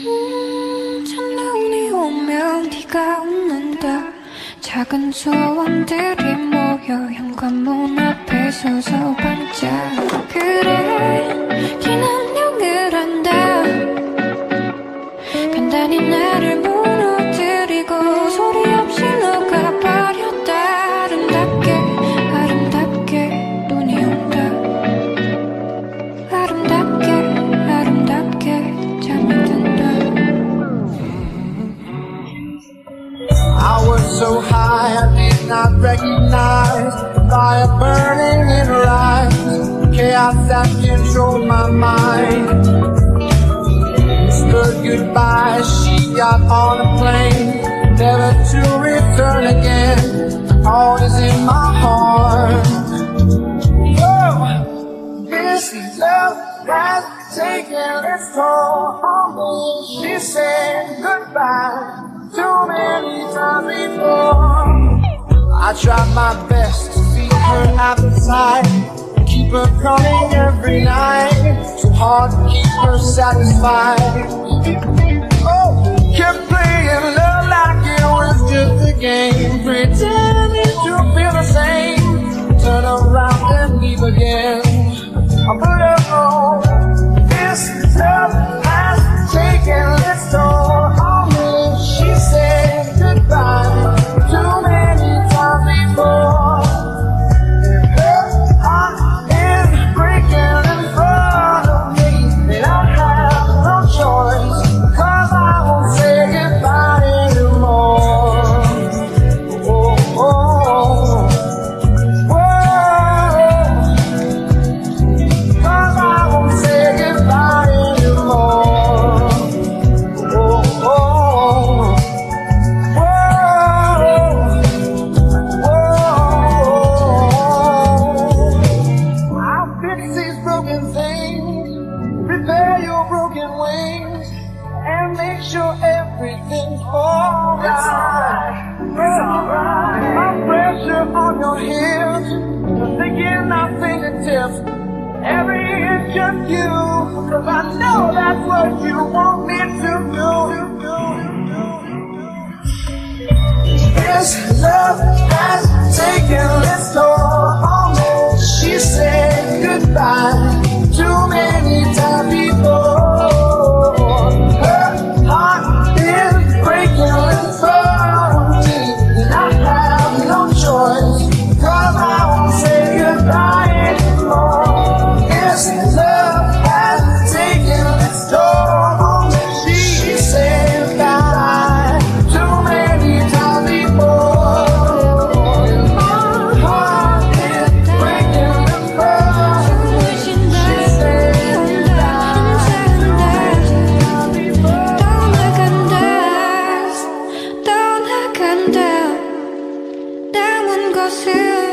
음, 첫눈이 오면 네가 웃는다. 작은 소원들이 모여 현관문 앞에 서서 반짝. 그래 I was so high I did not recognize fire burning in her eyes. Chaos that controlled my mind. Stood goodbye, she got on a plane, never to return again. All is in my heart. Whoa, this love has taken its toll on me. She said goodbye too many times before. I tried my best to feed her appetite, keep her coming every night. Too hard to keep her satisfied. Oh, kept playing love like it was just a game, pretending to feel the same. Turn around and leave again. I your wings, and make sure everything's alright. My pressure on your hips, the thinking our fingertips. Every inch of you, cause I know that's what you want me to do. This love así